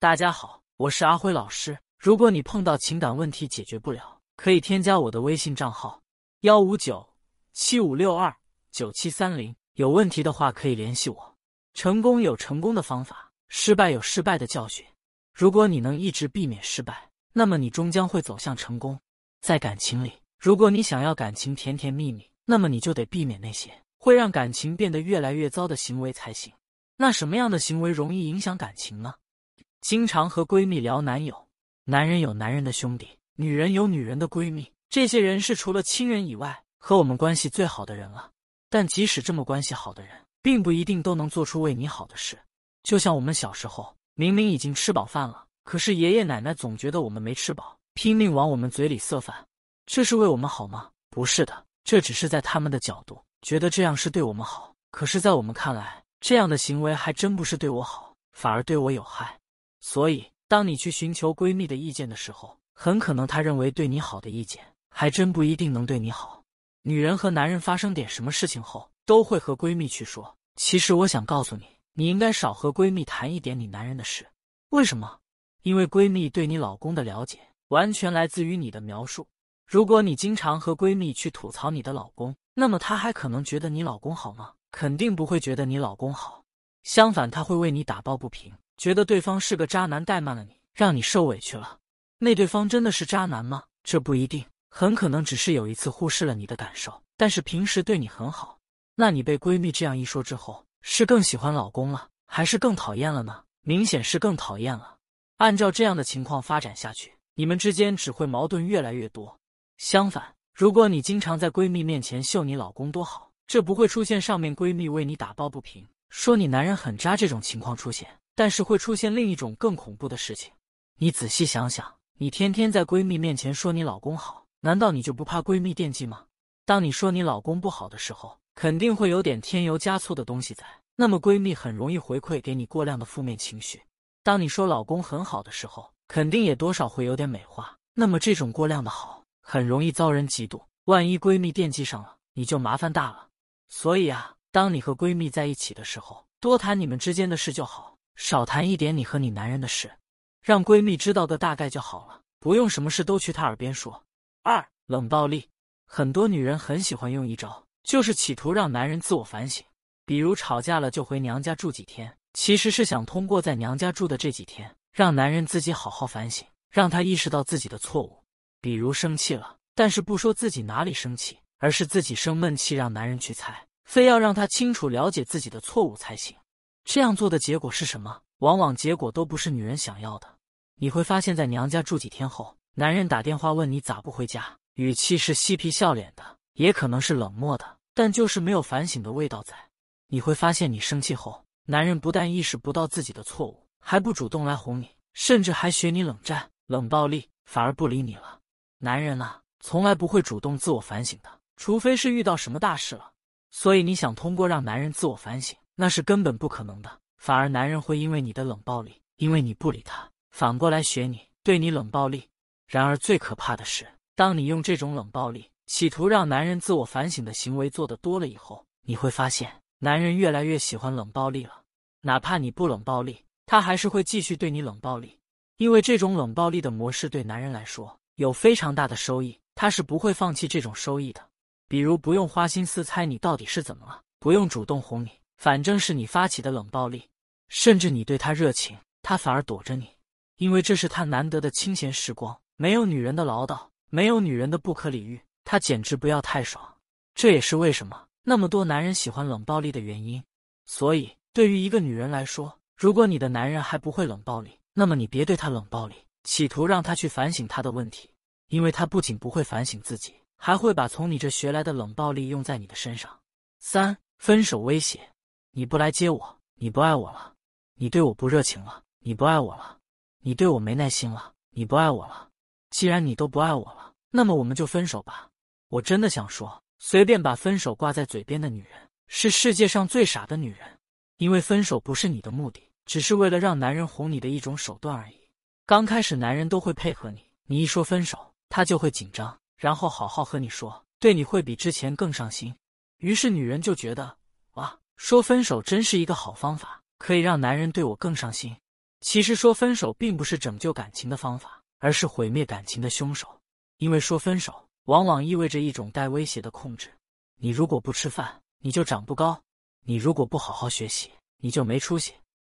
大家好，我是阿辉老师。如果你碰到情感问题解决不了，可以添加我的微信账号：幺五九七五六二九七三零。有问题的话可以联系我。成功有成功的方法，失败有失败的教训。如果你能一直避免失败，那么你终将会走向成功。在感情里，如果你想要感情甜甜蜜蜜，那么你就得避免那些会让感情变得越来越糟的行为才行。那什么样的行为容易影响感情呢？经常和闺蜜聊男友，男人有男人的兄弟，女人有女人的闺蜜，这些人是除了亲人以外和我们关系最好的人了。但即使这么关系好的人，并不一定都能做出为你好的事。就像我们小时候，明明已经吃饱饭了，可是爷爷奶奶总觉得我们没吃饱，拼命往我们嘴里塞饭，这是为我们好吗？不是的，这只是在他们的角度觉得这样是对我们好，可是，在我们看来，这样的行为还真不是对我好，反而对我有害。所以，当你去寻求闺蜜的意见的时候，很可能她认为对你好的意见，还真不一定能对你好。女人和男人发生点什么事情后，都会和闺蜜去说。其实，我想告诉你，你应该少和闺蜜谈一点你男人的事。为什么？因为闺蜜对你老公的了解，完全来自于你的描述。如果你经常和闺蜜去吐槽你的老公，那么她还可能觉得你老公好吗？肯定不会觉得你老公好。相反，她会为你打抱不平。觉得对方是个渣男，怠慢了你，让你受委屈了。那对方真的是渣男吗？这不一定，很可能只是有一次忽视了你的感受，但是平时对你很好。那你被闺蜜这样一说之后，是更喜欢老公了，还是更讨厌了呢？明显是更讨厌了。按照这样的情况发展下去，你们之间只会矛盾越来越多。相反，如果你经常在闺蜜面前秀你老公多好，这不会出现上面闺蜜为你打抱不平，说你男人很渣这种情况出现。但是会出现另一种更恐怖的事情，你仔细想想，你天天在闺蜜面前说你老公好，难道你就不怕闺蜜惦记吗？当你说你老公不好的时候，肯定会有点添油加醋的东西在，那么闺蜜很容易回馈给你过量的负面情绪。当你说老公很好的时候，肯定也多少会有点美化，那么这种过量的好很容易遭人嫉妒，万一闺蜜惦记上了，你就麻烦大了。所以啊，当你和闺蜜在一起的时候，多谈你们之间的事就好。少谈一点你和你男人的事，让闺蜜知道个大概就好了，不用什么事都去她耳边说。二冷暴力，很多女人很喜欢用一招，就是企图让男人自我反省。比如吵架了就回娘家住几天，其实是想通过在娘家住的这几天，让男人自己好好反省，让他意识到自己的错误。比如生气了，但是不说自己哪里生气，而是自己生闷气，让男人去猜，非要让他清楚了解自己的错误才行。这样做的结果是什么？往往结果都不是女人想要的。你会发现在娘家住几天后，男人打电话问你咋不回家，语气是嬉皮笑脸的，也可能是冷漠的，但就是没有反省的味道在。你会发现你生气后，男人不但意识不到自己的错误，还不主动来哄你，甚至还学你冷战、冷暴力，反而不理你了。男人啊，从来不会主动自我反省的，除非是遇到什么大事了。所以你想通过让男人自我反省。那是根本不可能的，反而男人会因为你的冷暴力，因为你不理他，反过来学你，对你冷暴力。然而最可怕的是，当你用这种冷暴力企图让男人自我反省的行为做得多了以后，你会发现男人越来越喜欢冷暴力了。哪怕你不冷暴力，他还是会继续对你冷暴力，因为这种冷暴力的模式对男人来说有非常大的收益，他是不会放弃这种收益的。比如不用花心思猜你到底是怎么了，不用主动哄你。反正是你发起的冷暴力，甚至你对他热情，他反而躲着你，因为这是他难得的清闲时光，没有女人的唠叨，没有女人的不可理喻，他简直不要太爽。这也是为什么那么多男人喜欢冷暴力的原因。所以，对于一个女人来说，如果你的男人还不会冷暴力，那么你别对他冷暴力，企图让他去反省他的问题，因为他不仅不会反省自己，还会把从你这学来的冷暴力用在你的身上。三，分手威胁。你不来接我，你不爱我了；你对我不热情了，你不爱我了；你对我没耐心了，你不爱我了。既然你都不爱我了，那么我们就分手吧。我真的想说，随便把分手挂在嘴边的女人是世界上最傻的女人，因为分手不是你的目的，只是为了让男人哄你的一种手段而已。刚开始男人都会配合你，你一说分手，他就会紧张，然后好好和你说，对你会比之前更上心。于是女人就觉得，说分手真是一个好方法，可以让男人对我更上心。其实说分手并不是拯救感情的方法，而是毁灭感情的凶手。因为说分手往往意味着一种带威胁的控制。你如果不吃饭，你就长不高；你如果不好好学习，你就没出息。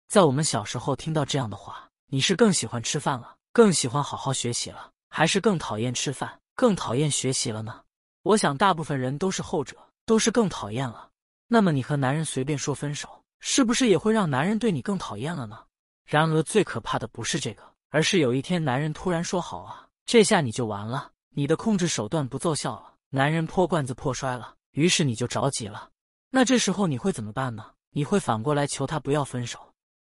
在我们小时候听到这样的话，你是更喜欢吃饭了，更喜欢好好学习了，还是更讨厌吃饭，更讨厌学习了呢？我想大部分人都是后者，都是更讨厌了。那么你和男人随便说分手，是不是也会让男人对你更讨厌了呢？然而最可怕的不是这个，而是有一天男人突然说好啊，这下你就完了，你的控制手段不奏效了，男人破罐子破摔了，于是你就着急了。那这时候你会怎么办呢？你会反过来求他不要分手。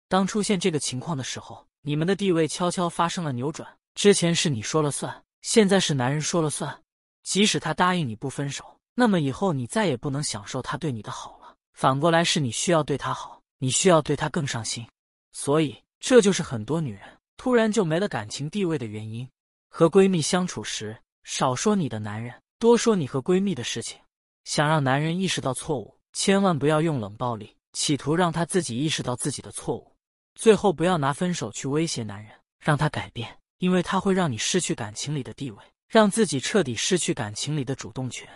当出现这个情况的时候，你们的地位悄悄发生了扭转。之前是你说了算，现在是男人说了算。即使他答应你不分手，那么以后你再也不能享受他对你的好。反过来是你需要对他好，你需要对他更上心。所以这就是很多女人突然就没了感情地位的原因。和闺蜜相处时，少说你的男人，多说你和闺蜜的事情。想让男人意识到错误，千万不要用冷暴力，企图让他自己意识到自己的错误。最后，不要拿分手去威胁男人，让他改变，因为他会让你失去感情里的地位，让自己彻底失去感情里的主动权。